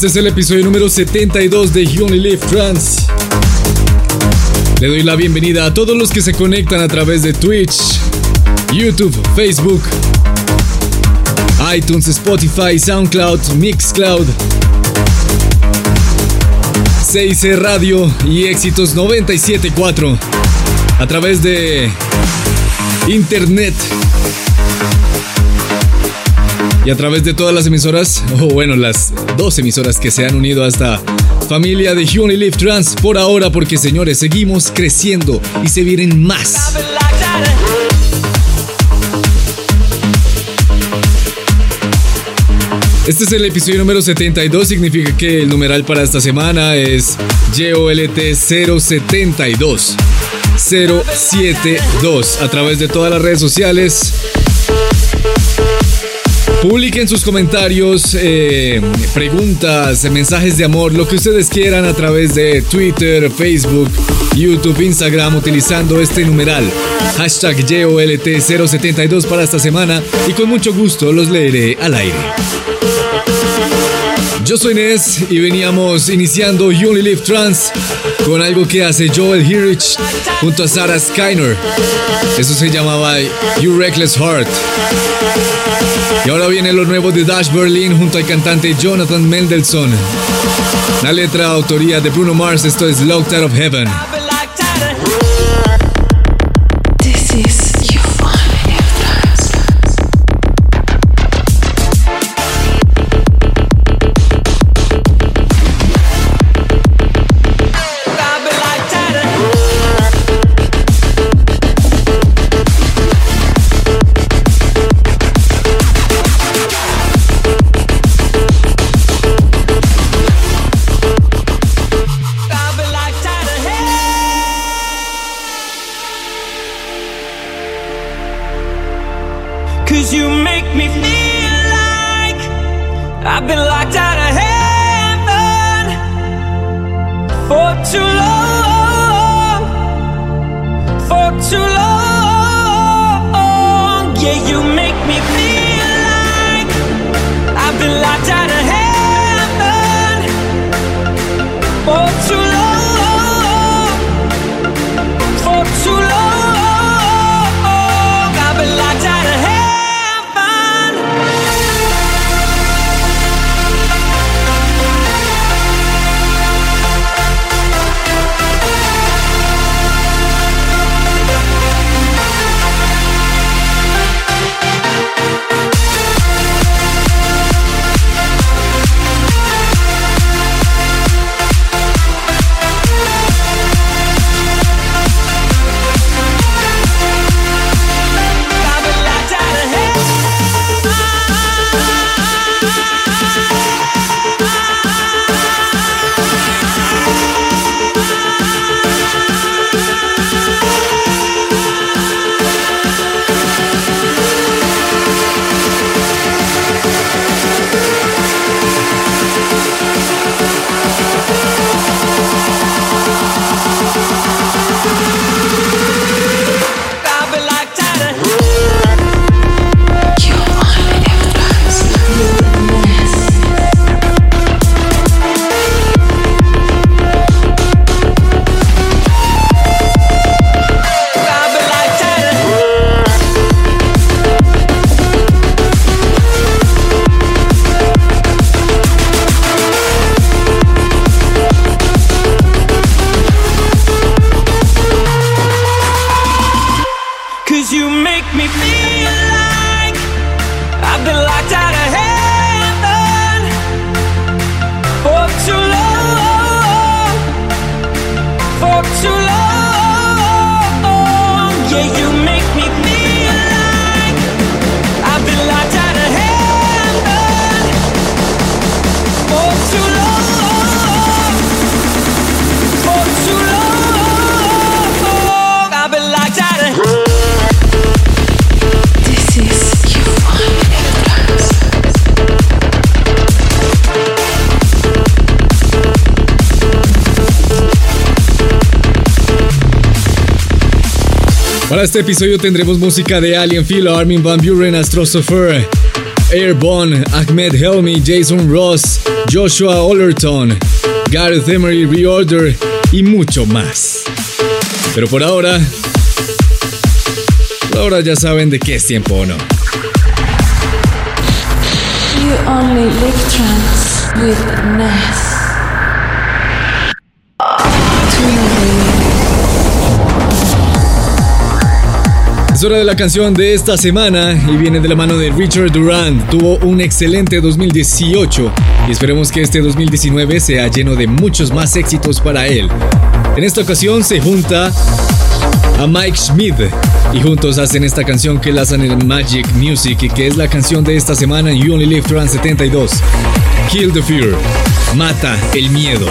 Este es el episodio número 72 de You Live Trans. Le doy la bienvenida a todos los que se conectan a través de Twitch, YouTube, Facebook, iTunes, Spotify, SoundCloud, Mixcloud, 6C Radio y Éxitos 974 a través de Internet y a través de todas las emisoras, o bueno, las dos emisoras que se han unido a esta familia de You Live Trans por ahora, porque señores, seguimos creciendo y se vienen más. Este es el episodio número 72, significa que el numeral para esta semana es YOLT 072. 072 a través de todas las redes sociales Publiquen sus comentarios, eh, preguntas, mensajes de amor, lo que ustedes quieran a través de Twitter, Facebook, YouTube, Instagram, utilizando este numeral. Hashtag YOLT072 para esta semana y con mucho gusto los leeré al aire. Yo soy Nes y veníamos iniciando You Only Live Trans con algo que hace Joel Hirich junto a Sarah Skyner. Eso se llamaba You Reckless Heart. Y ahora viene lo nuevo de Dash Berlin junto al cantante Jonathan Mendelssohn. La letra autoría de Bruno Mars, esto es Locked Out of Heaven. Yeah, you make me Para este episodio tendremos música de Alien Philo, Armin Van Buren, Astrosofer, Airborne, Ahmed Helmi, Jason Ross, Joshua Ollerton, Gareth Emery, Reorder y mucho más. Pero por ahora, ahora ya saben de qué es tiempo o no. You only live trance with Es hora de la canción de esta semana y viene de la mano de Richard Durant. Tuvo un excelente 2018 y esperemos que este 2019 sea lleno de muchos más éxitos para él. En esta ocasión se junta a Mike Schmidt y juntos hacen esta canción que la hacen en Magic Music y que es la canción de esta semana en You Only Live Trans 72. Kill the Fear. Mata el miedo.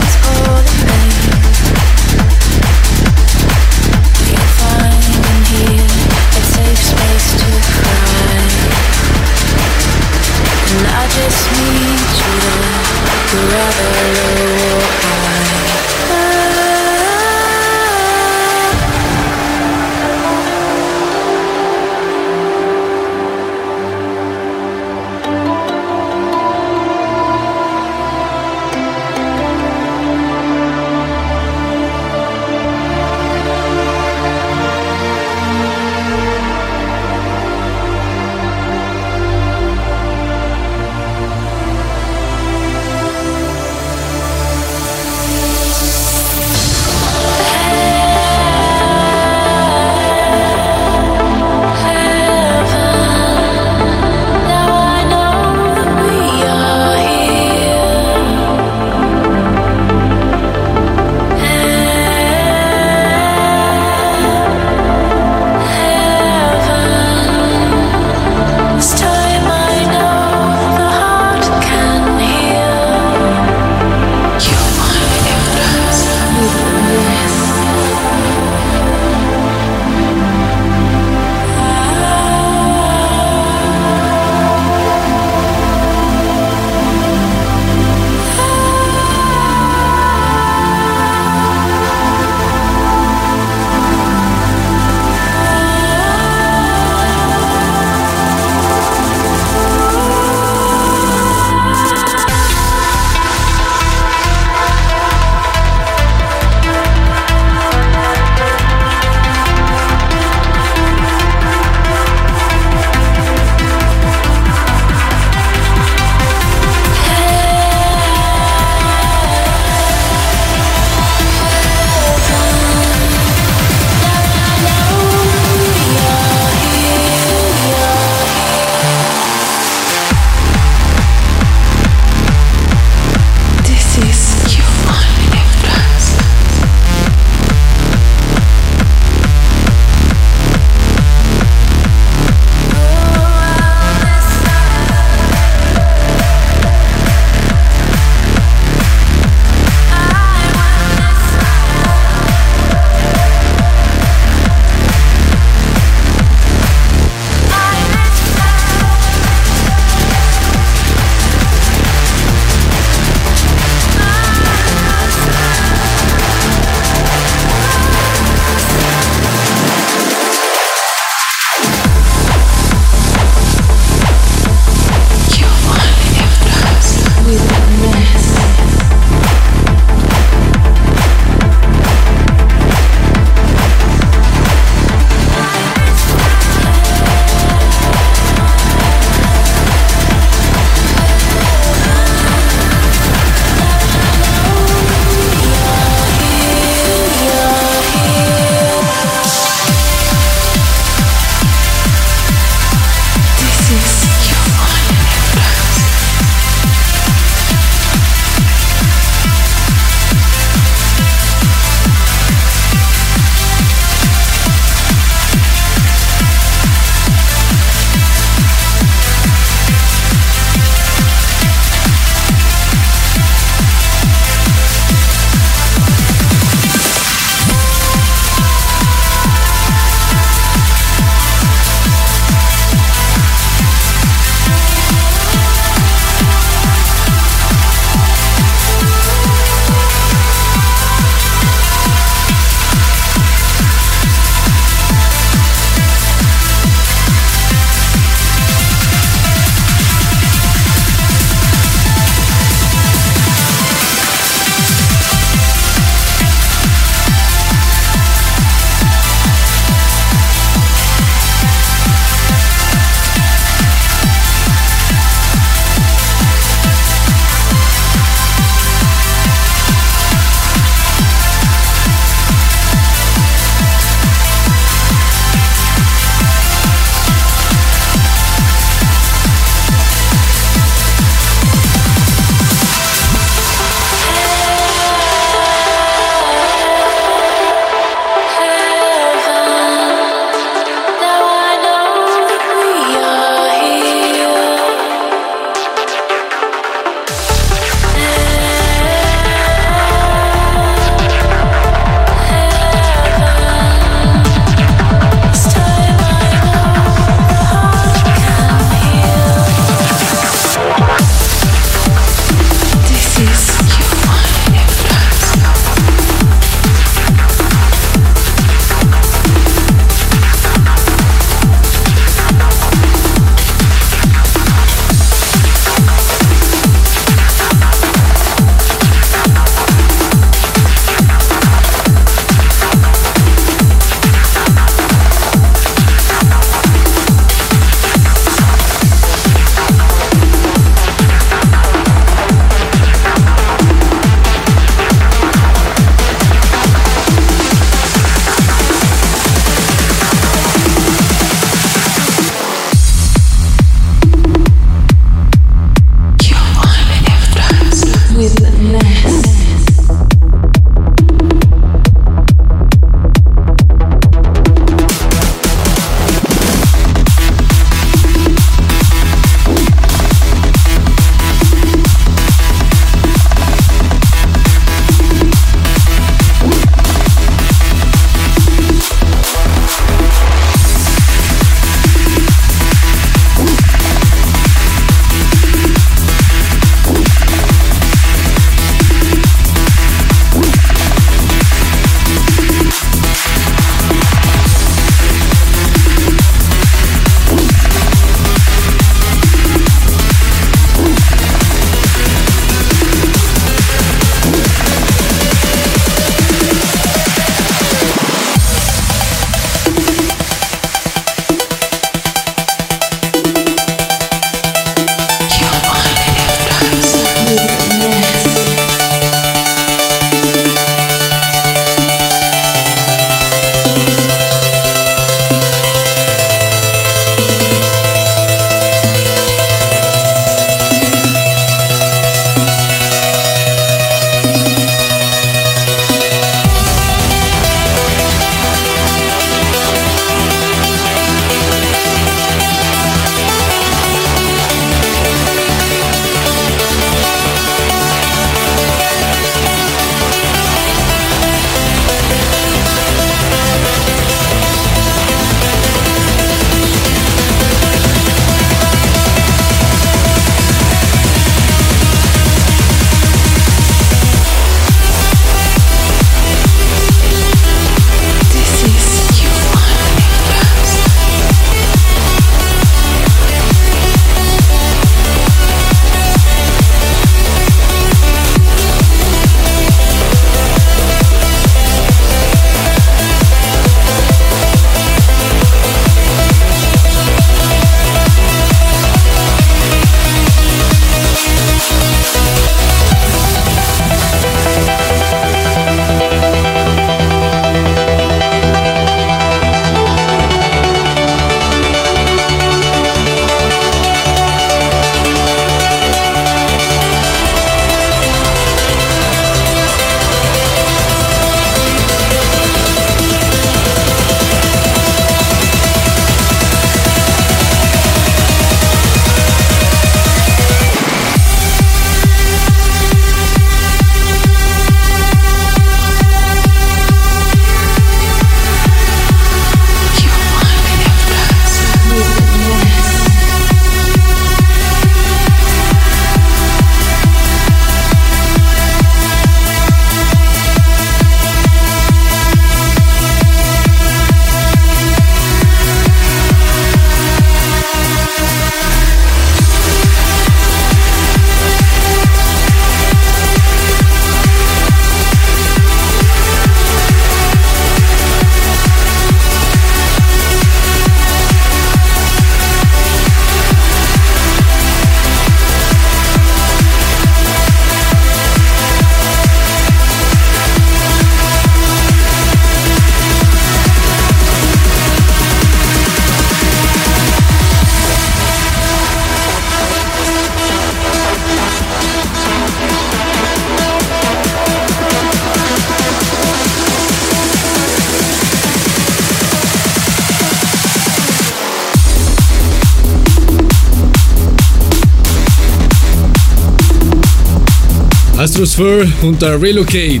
Astrosphere junto a Relocate.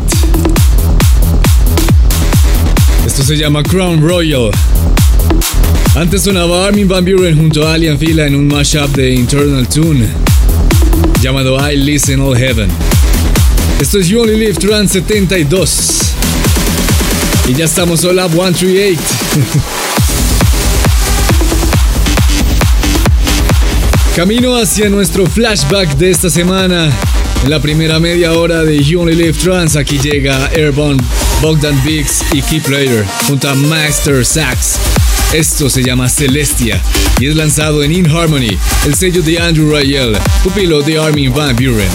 Esto se llama Crown Royal. Antes sonaba Armin Van Buren junto a Alien Fila en un mashup de Internal Tune llamado I Listen All Heaven. Esto es You Only Live Trans 72. Y ya estamos All Up 138. Camino hacia nuestro flashback de esta semana. En la primera media hora de You Only Live Trans, aquí llega Airborne, Bogdan Biggs y Key Player junto a Master Sax. Esto se llama Celestia y es lanzado en In Harmony, el sello de Andrew Rayel, pupilo de Armin Van Buren.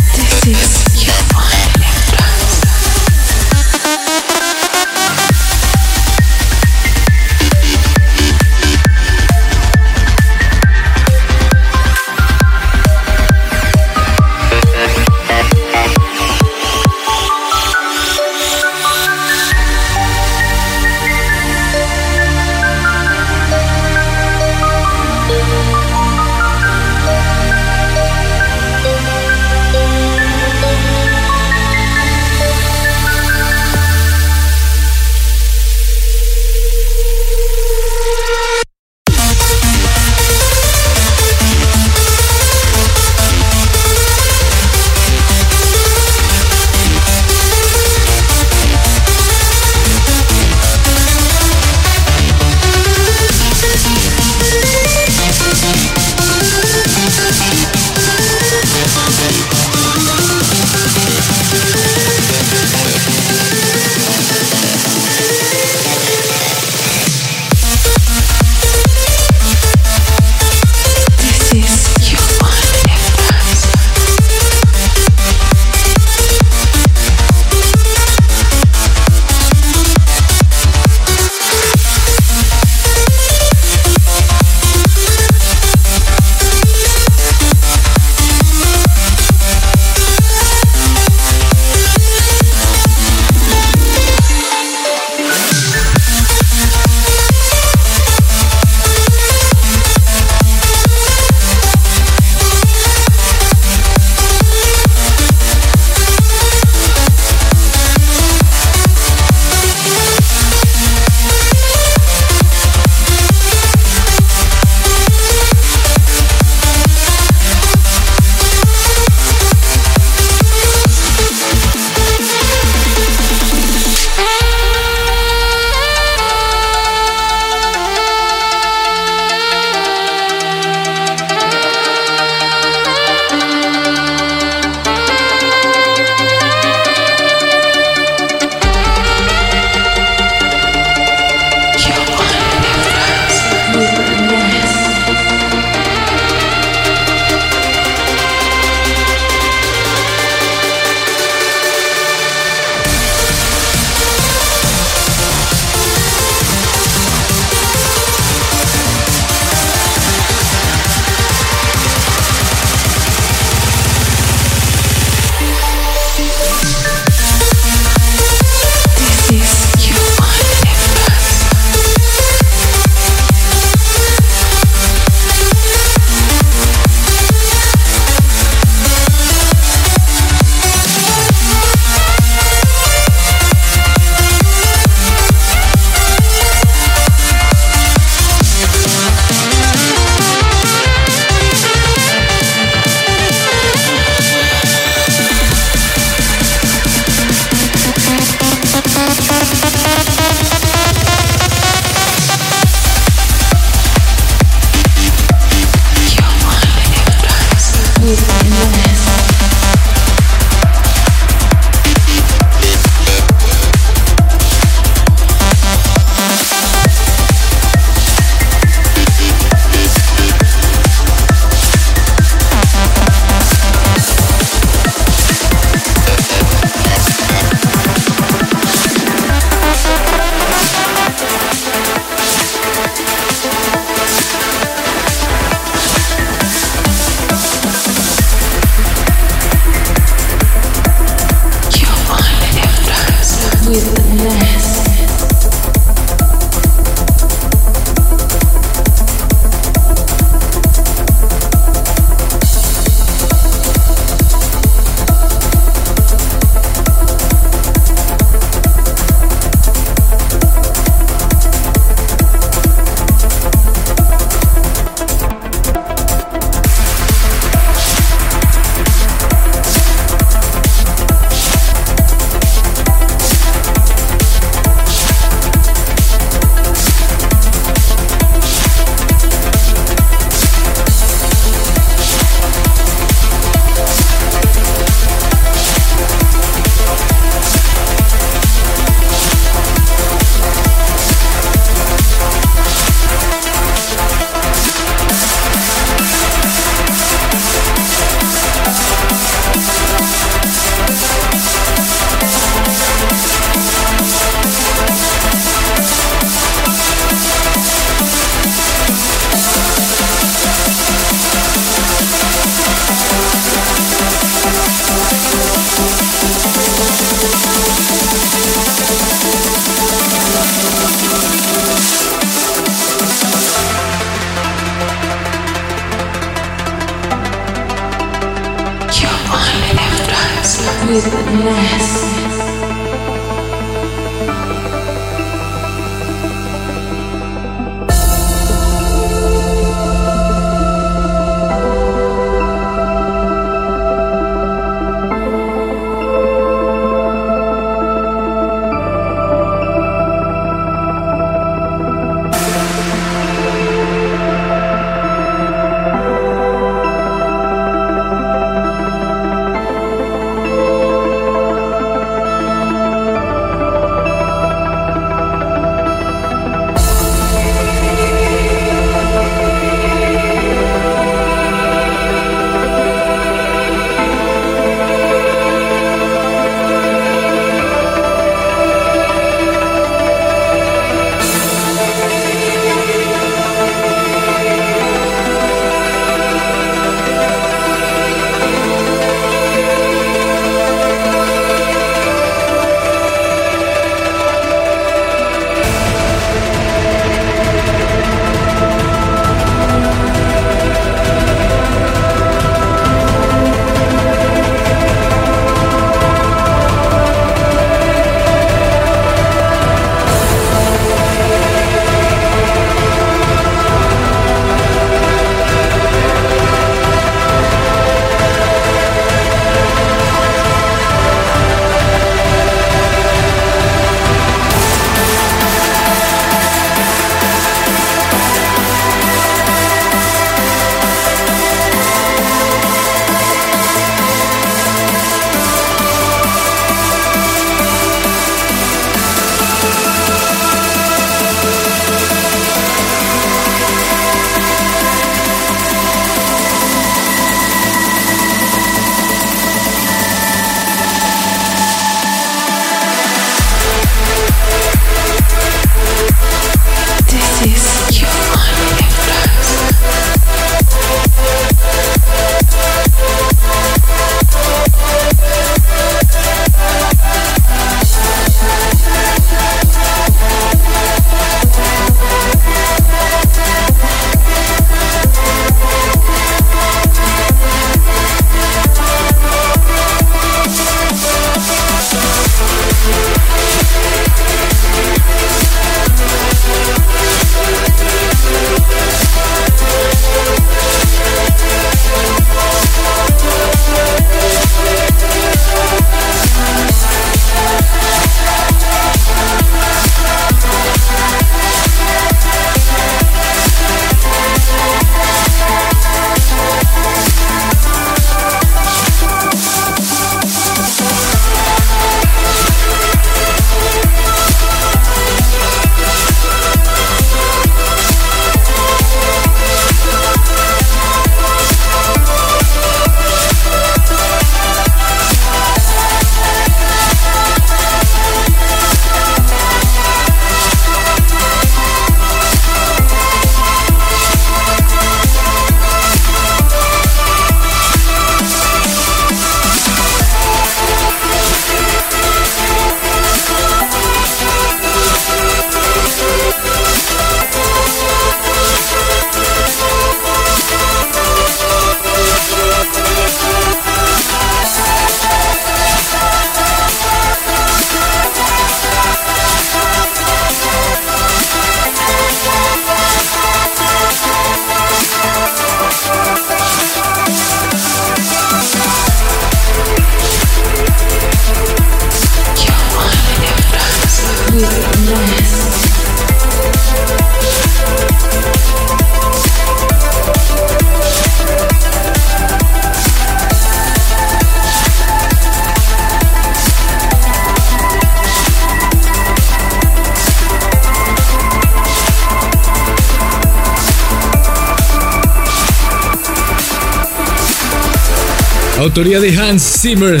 Autoría de Hans Zimmer,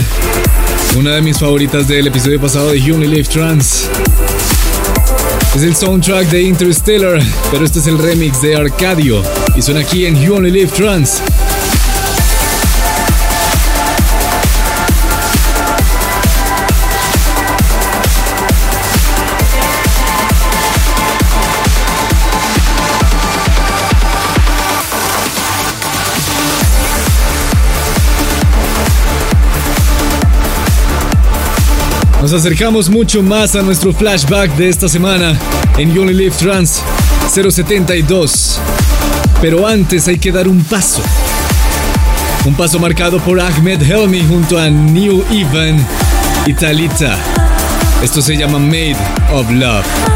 una de mis favoritas del episodio pasado de You Live Trans. Es el soundtrack de Interstellar, pero este es el remix de Arcadio y suena aquí en You Only Live Trans. Nos acercamos mucho más a nuestro flashback de esta semana en You Only Live Trans 072. Pero antes hay que dar un paso. Un paso marcado por Ahmed Helmi junto a New Even y Talita. Esto se llama Made of Love.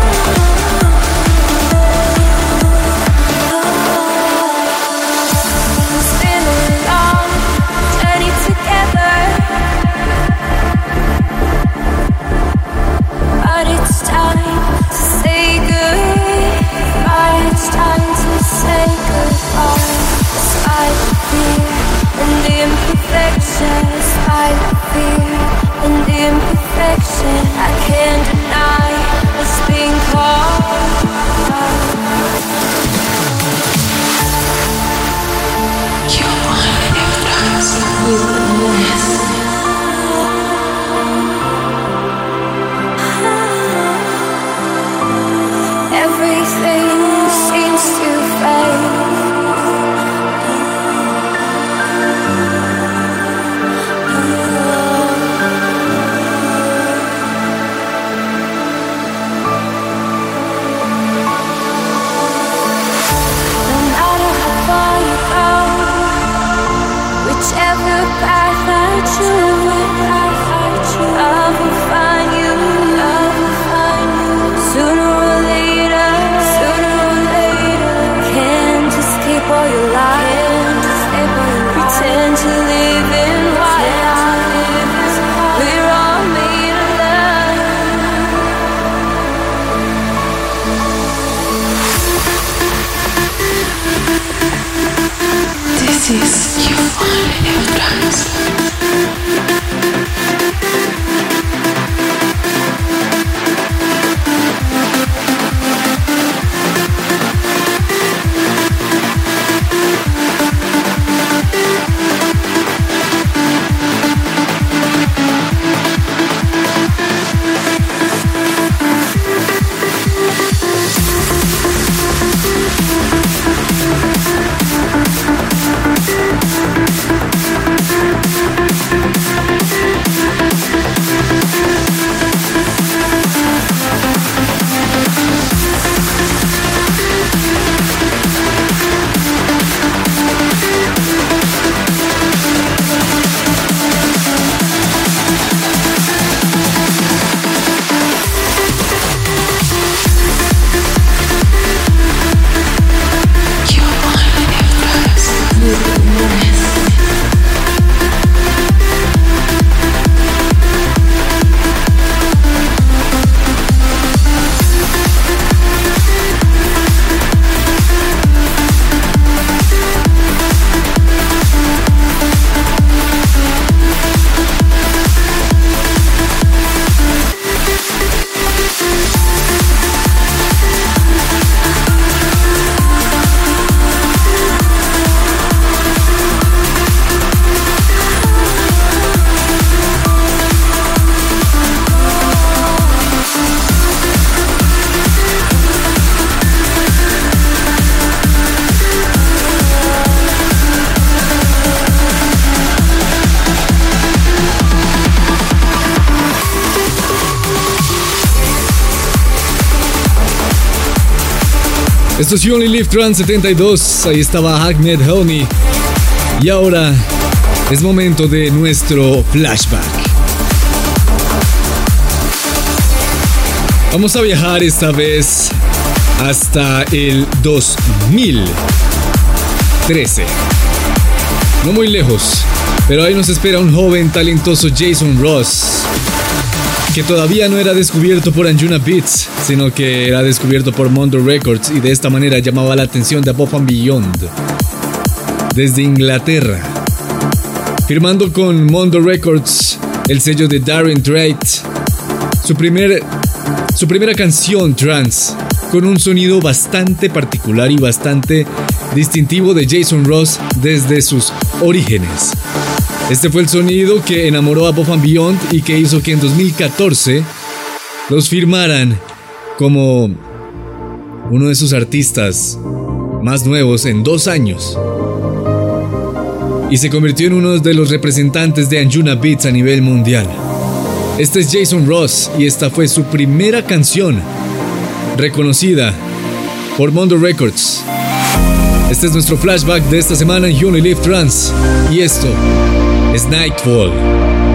Esto es You Only Live Trans 72. Ahí estaba Ahmed Helmi. Y ahora es momento de nuestro flashback. Vamos a viajar esta vez hasta el 2013. No muy lejos, pero ahí nos espera un joven talentoso Jason Ross que todavía no era descubierto por Anjuna Beats, sino que era descubierto por Mondo Records y de esta manera llamaba la atención de Above and Beyond. Desde Inglaterra. Firmando con Mondo Records el sello de Darren Drake, su, su primera canción trance, con un sonido bastante particular y bastante distintivo de Jason Ross desde sus orígenes. Este fue el sonido que enamoró a Bob Beyond y que hizo que en 2014 los firmaran como uno de sus artistas más nuevos en dos años. Y se convirtió en uno de los representantes de Anjuna Beats a nivel mundial. Este es Jason Ross y esta fue su primera canción reconocida por Mondo Records. Este es nuestro flashback de esta semana en You Only Live Trans y esto es Nightfall.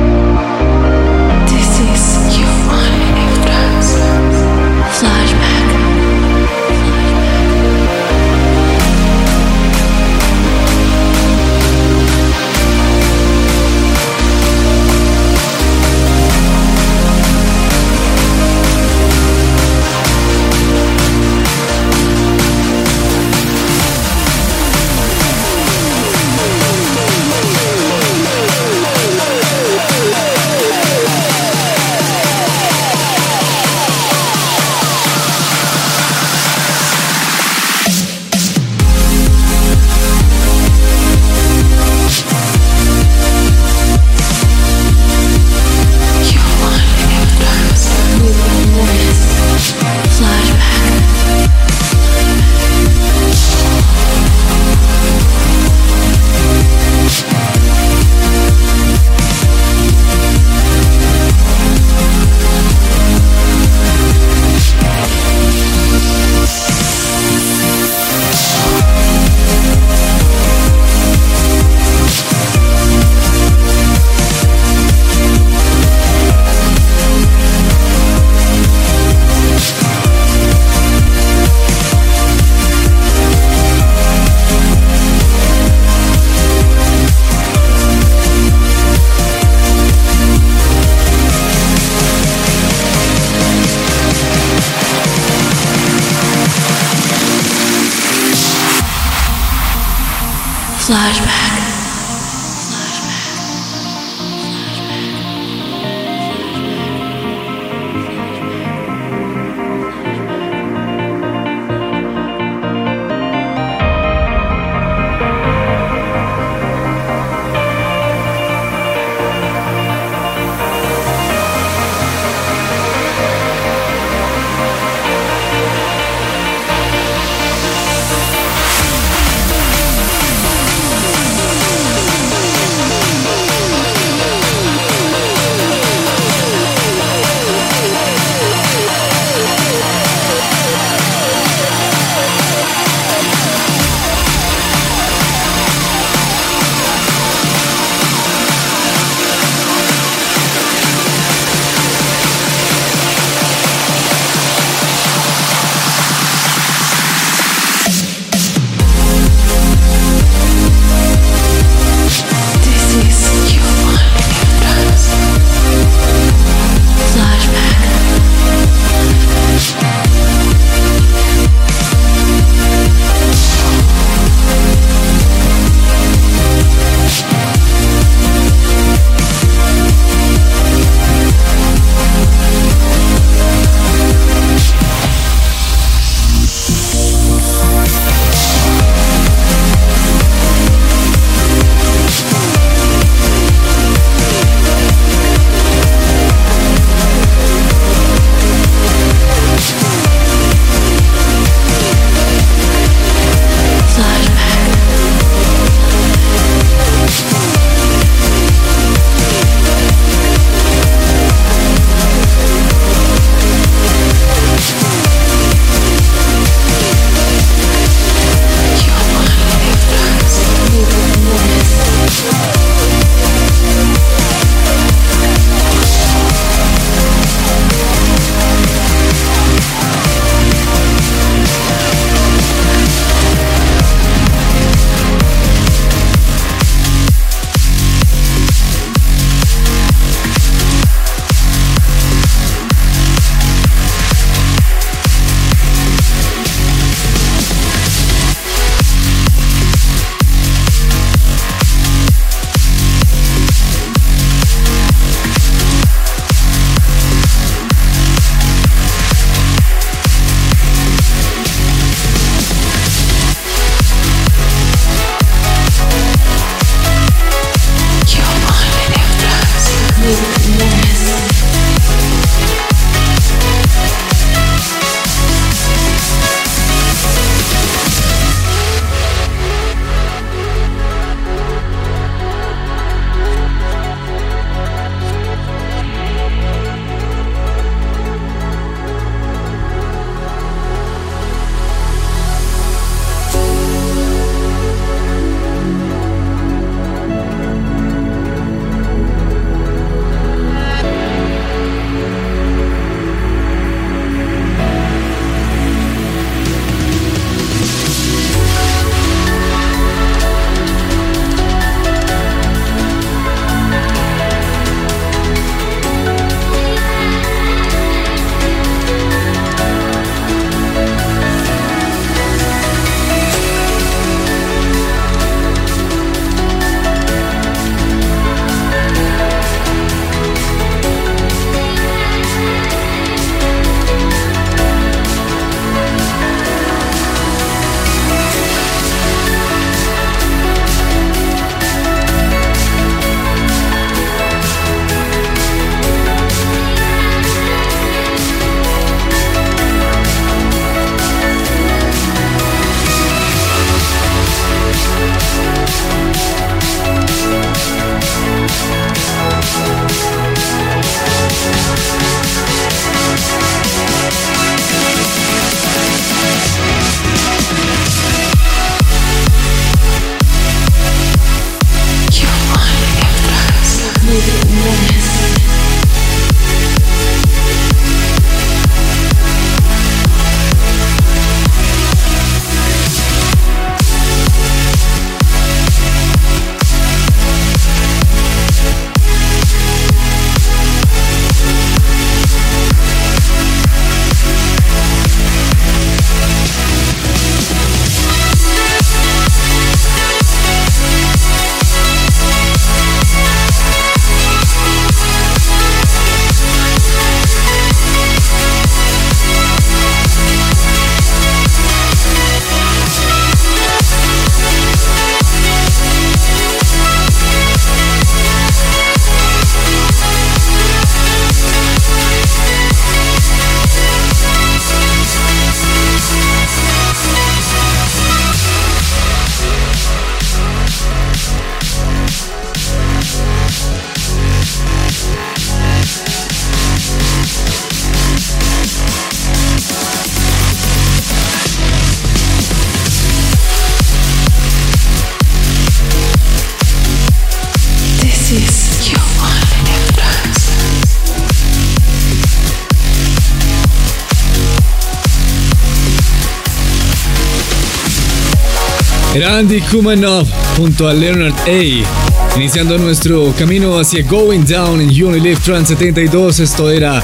Andy Kumanov junto a Leonard A. Iniciando nuestro camino hacia Going Down en You Only Live Trans 72, esto era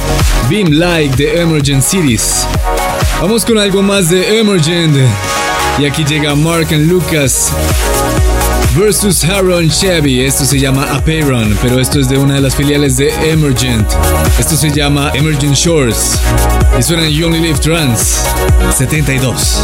Beam Like de Emergent Cities. Vamos con algo más de Emergent. Y aquí llega Mark and Lucas versus Haron Chevy. Esto se llama Apeiron, pero esto es de una de las filiales de Emergent. Esto se llama Emergent Shores. Y suena en You Only Live Trans 72.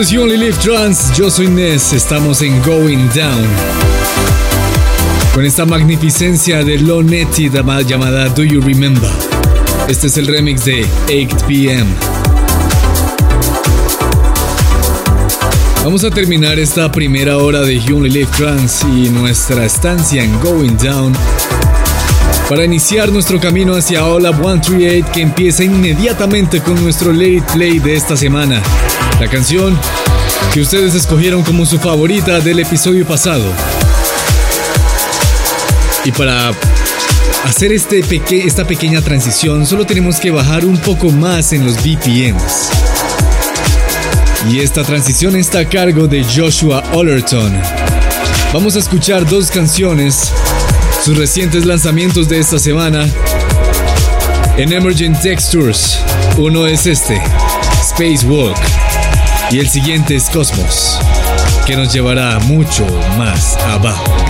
Es You Only Live yo soy Ness, estamos en Going Down. Con esta magnificencia de Lonetti llamada Do You Remember. Este es el remix de 8 PM. Vamos a terminar esta primera hora de You Only Live Trans y nuestra estancia en Going Down para iniciar nuestro camino hacia Hola 138 que empieza inmediatamente con nuestro late play de esta semana. La canción que ustedes escogieron como su favorita del episodio pasado. Y para hacer este esta pequeña transición solo tenemos que bajar un poco más en los BPMs. Y esta transición está a cargo de Joshua Ollerton. Vamos a escuchar dos canciones, sus recientes lanzamientos de esta semana en Emergent Textures. Uno es este, Spacewalk. Y el siguiente es Cosmos, que nos llevará mucho más abajo.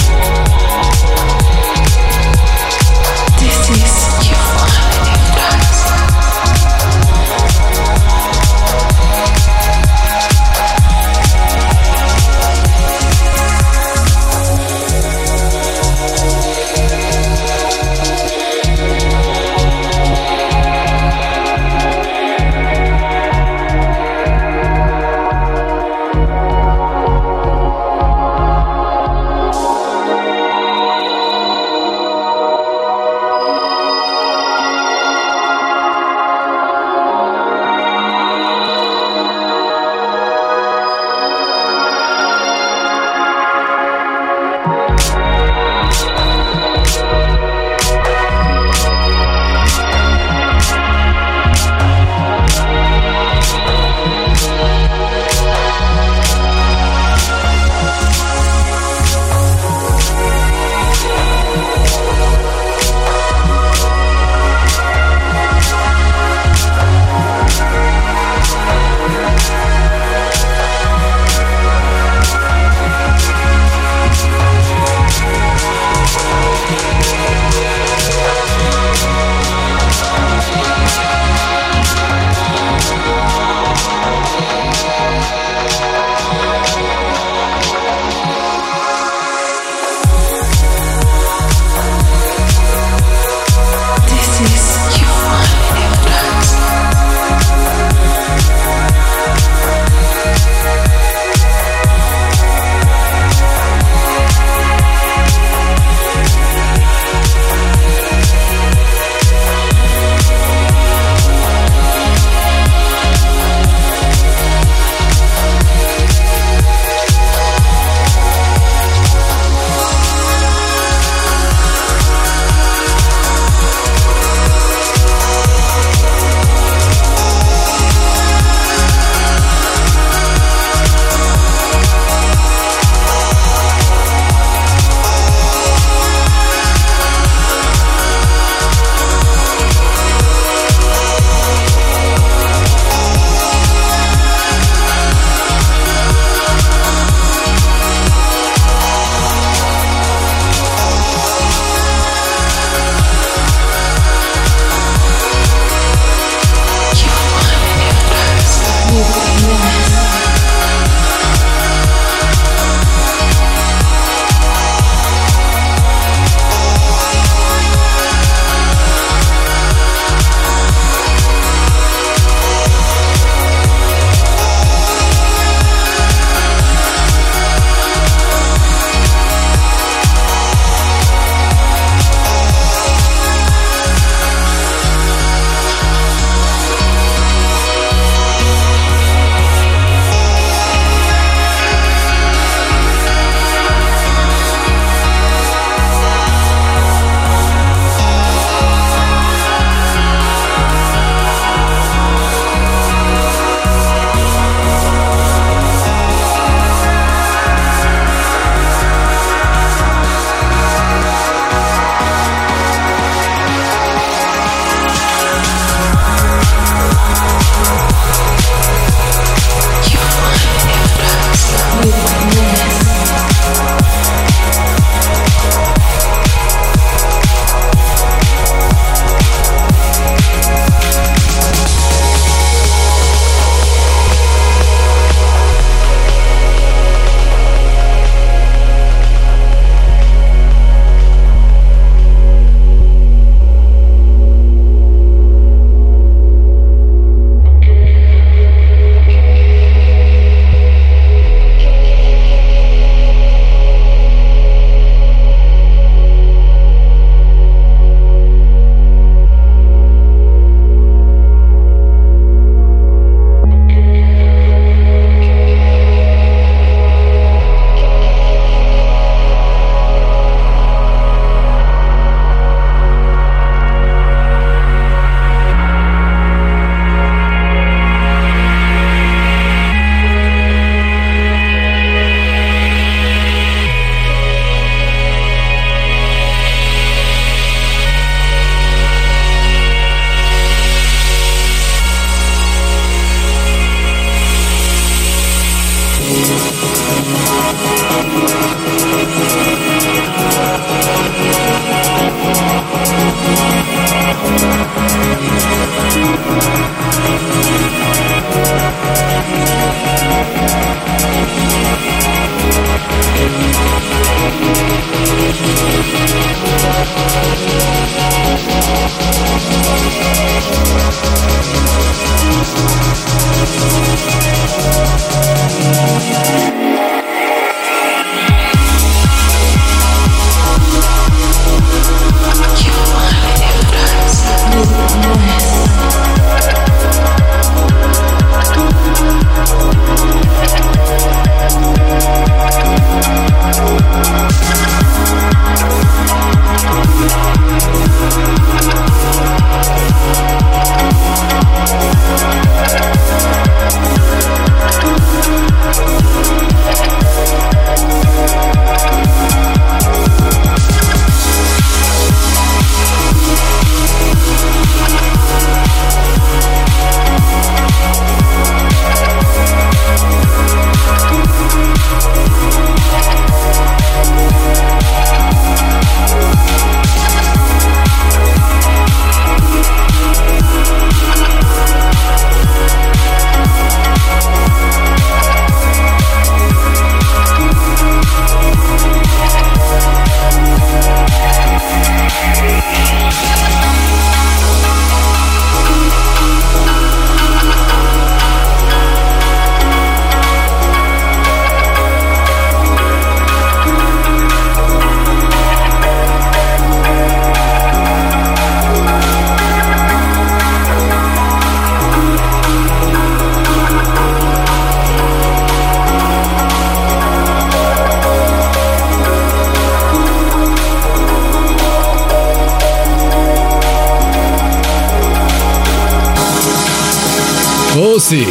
Sí.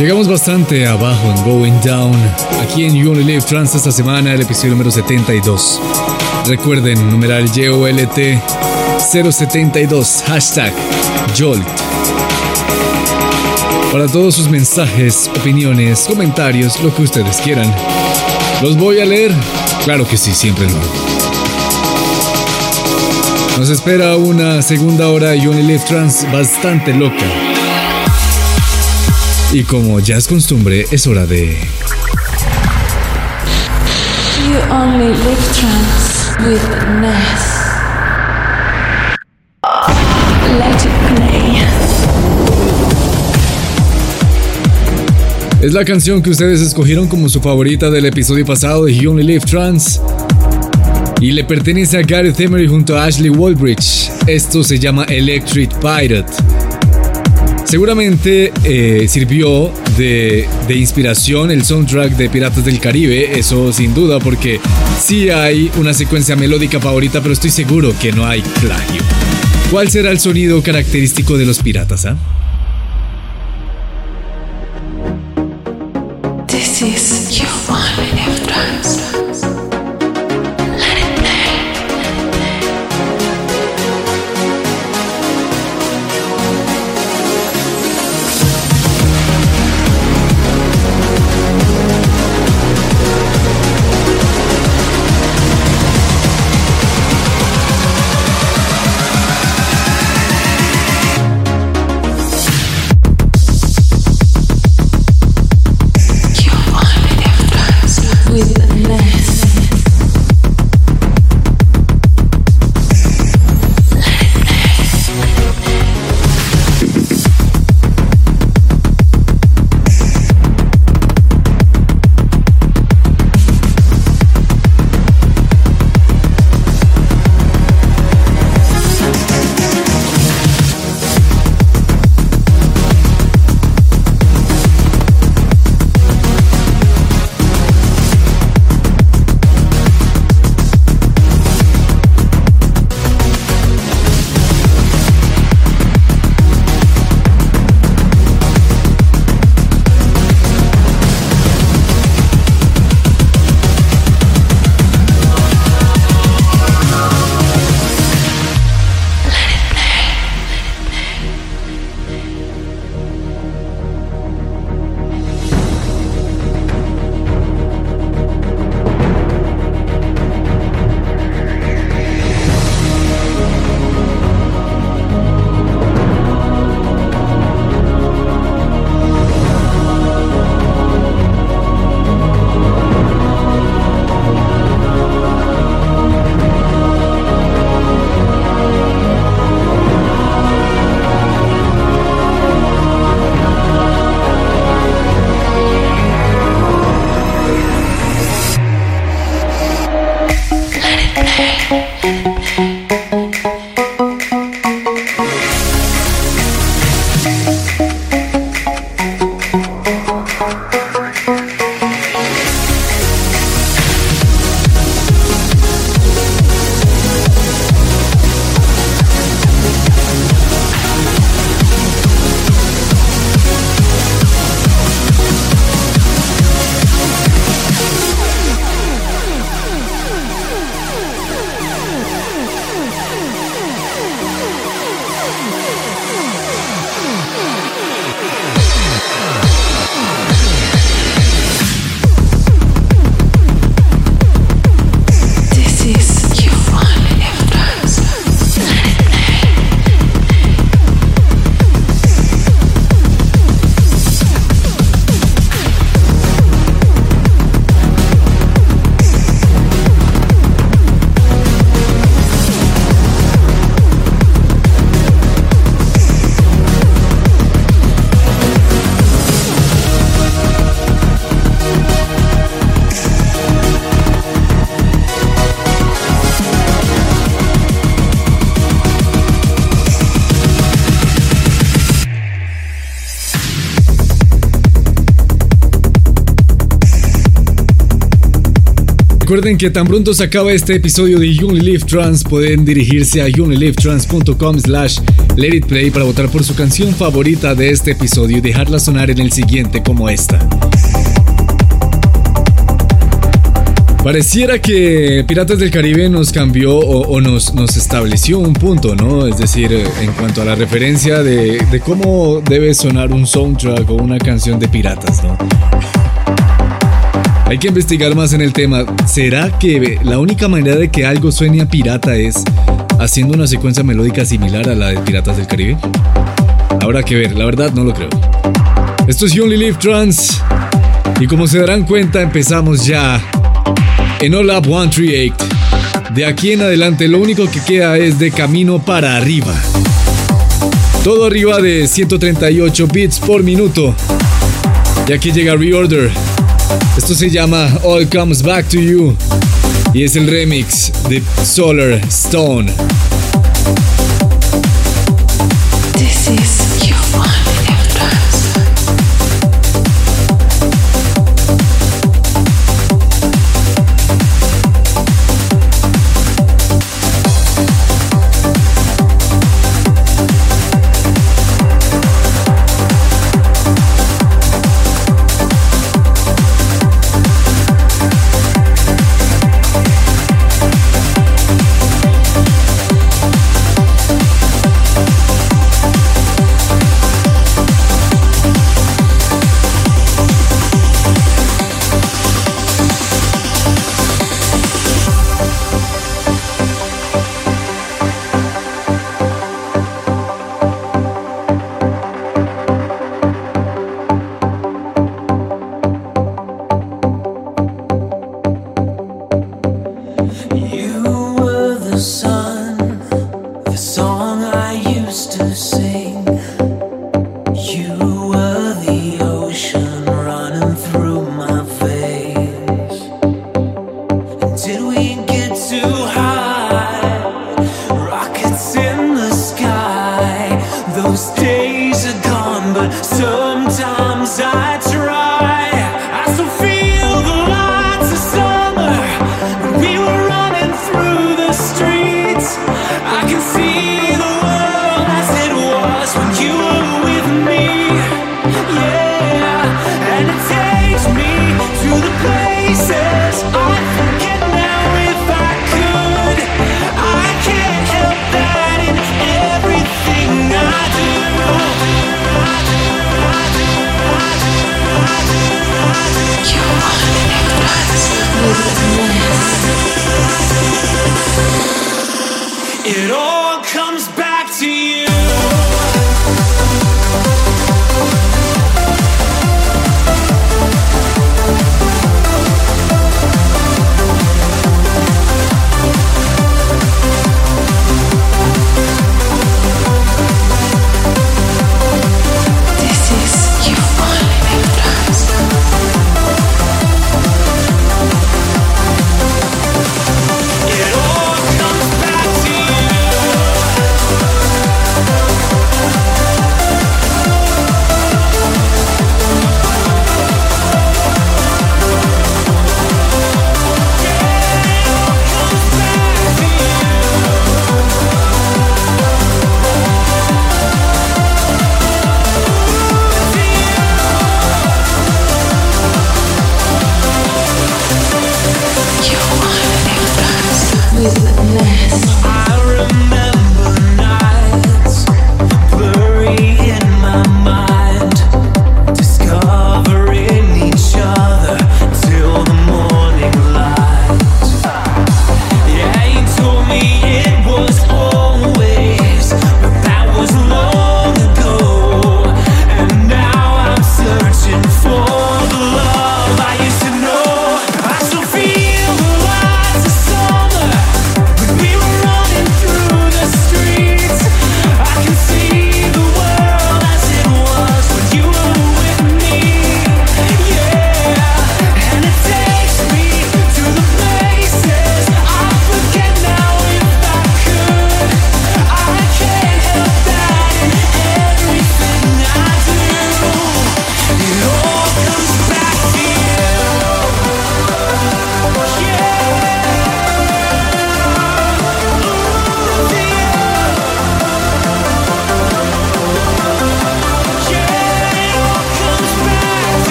Llegamos bastante abajo en Going Down, aquí en You Only Live Trans esta semana, el episodio número 72. Recuerden, numeral YOLT 072, hashtag Jolt. Para todos sus mensajes, opiniones, comentarios, lo que ustedes quieran. ¿Los voy a leer? Claro que sí, siempre lo. Nos espera una segunda hora de You Only Live Trans bastante loca. Y como ya es costumbre, es hora de. You only live trance with Ness. Let it play. Es la canción que ustedes escogieron como su favorita del episodio pasado de You Only Live Trans. Y le pertenece a Gareth Emery junto a Ashley Walbridge. Esto se llama Electric Pirate. Seguramente eh, sirvió de, de inspiración el soundtrack de Piratas del Caribe, eso sin duda, porque sí hay una secuencia melódica favorita, pero estoy seguro que no hay plagio. ¿Cuál será el sonido característico de los piratas? ah? Recuerden que tan pronto se acaba este episodio de You Only Live Trans, pueden dirigirse a younlylivetrans.com slash let it play para votar por su canción favorita de este episodio y dejarla sonar en el siguiente como esta. Pareciera que Piratas del Caribe nos cambió o, nos, nos, estableció un punto, ¿no? Es decir, en cuanto a la referencia de, de cómo debe sonar un soundtrack o una canción de piratas, ¿no? Hay que investigar más en el tema. ¿Será que la única manera de que algo suene pirata es haciendo una secuencia melódica similar a la de Piratas del Caribe? Habrá que ver, la verdad no lo creo. Esto es You Only Live Trans. Y como se darán cuenta, empezamos ya en All Up 138. De aquí en adelante lo único que queda es de camino para arriba. Todo arriba de 138 bits por minuto. Y aquí llega Reorder. Esto se llama All Comes Back to You. Y es el remix de Solar Stone.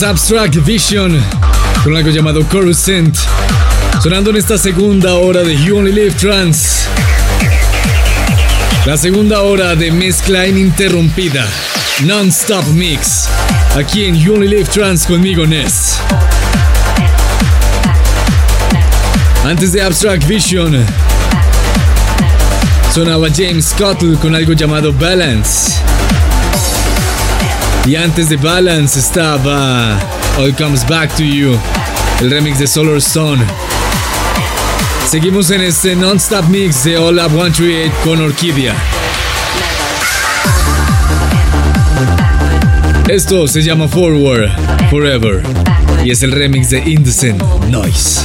Es Abstract Vision con algo llamado Coruscant. Sonando en esta segunda hora de You Only Live Trans. La segunda hora de mezcla ininterrumpida. Non-stop mix. Aquí en You Only Live Trans conmigo, Ness. Antes de Abstract Vision, sonaba James Cottle con algo llamado Balance. Y antes de Balance estaba All Comes Back to You, el remix de Solar Stone. Seguimos en este non-stop mix de All Up 138 con Orquídea. Esto se llama Forward Forever y es el remix de Indecent Noise.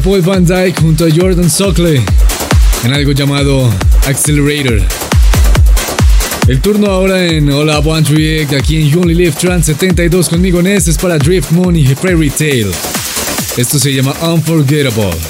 Paul Van Dyke junto a Jordan Sockley en algo llamado Accelerator. El turno ahora en Hola One Trick aquí en You Only Trans 72 conmigo Ness es para Drift Moon y Fairy Tale. Esto se llama Unforgettable.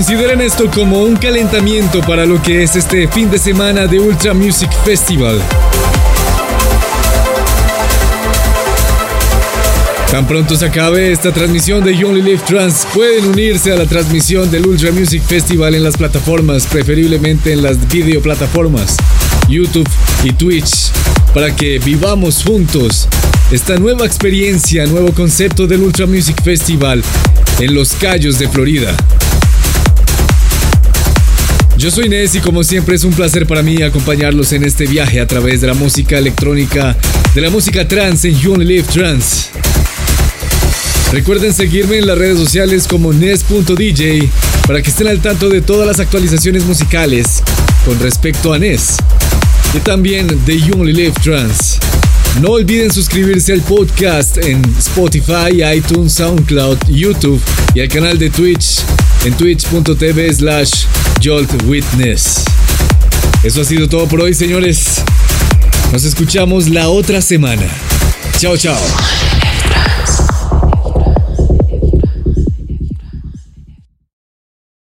Consideren esto como un calentamiento para lo que es este fin de semana de Ultra Music Festival. Tan pronto se acabe esta transmisión de You Only Live Trans, pueden unirse a la transmisión del Ultra Music Festival en las plataformas, preferiblemente en las videoplataformas, YouTube y Twitch, para que vivamos juntos esta nueva experiencia, nuevo concepto del Ultra Music Festival en Los Cayos de Florida. Yo soy Nes y como siempre es un placer para mí acompañarlos en este viaje a través de la música electrónica, de la música trans en You Live Trans. Recuerden seguirme en las redes sociales como Nes.dj para que estén al tanto de todas las actualizaciones musicales con respecto a Nes y también de You Live Trans. No olviden suscribirse al podcast en Spotify, iTunes, SoundCloud, YouTube y al canal de Twitch en twitch.tv slash joltwitness. Eso ha sido todo por hoy, señores. Nos escuchamos la otra semana. Chao, chao.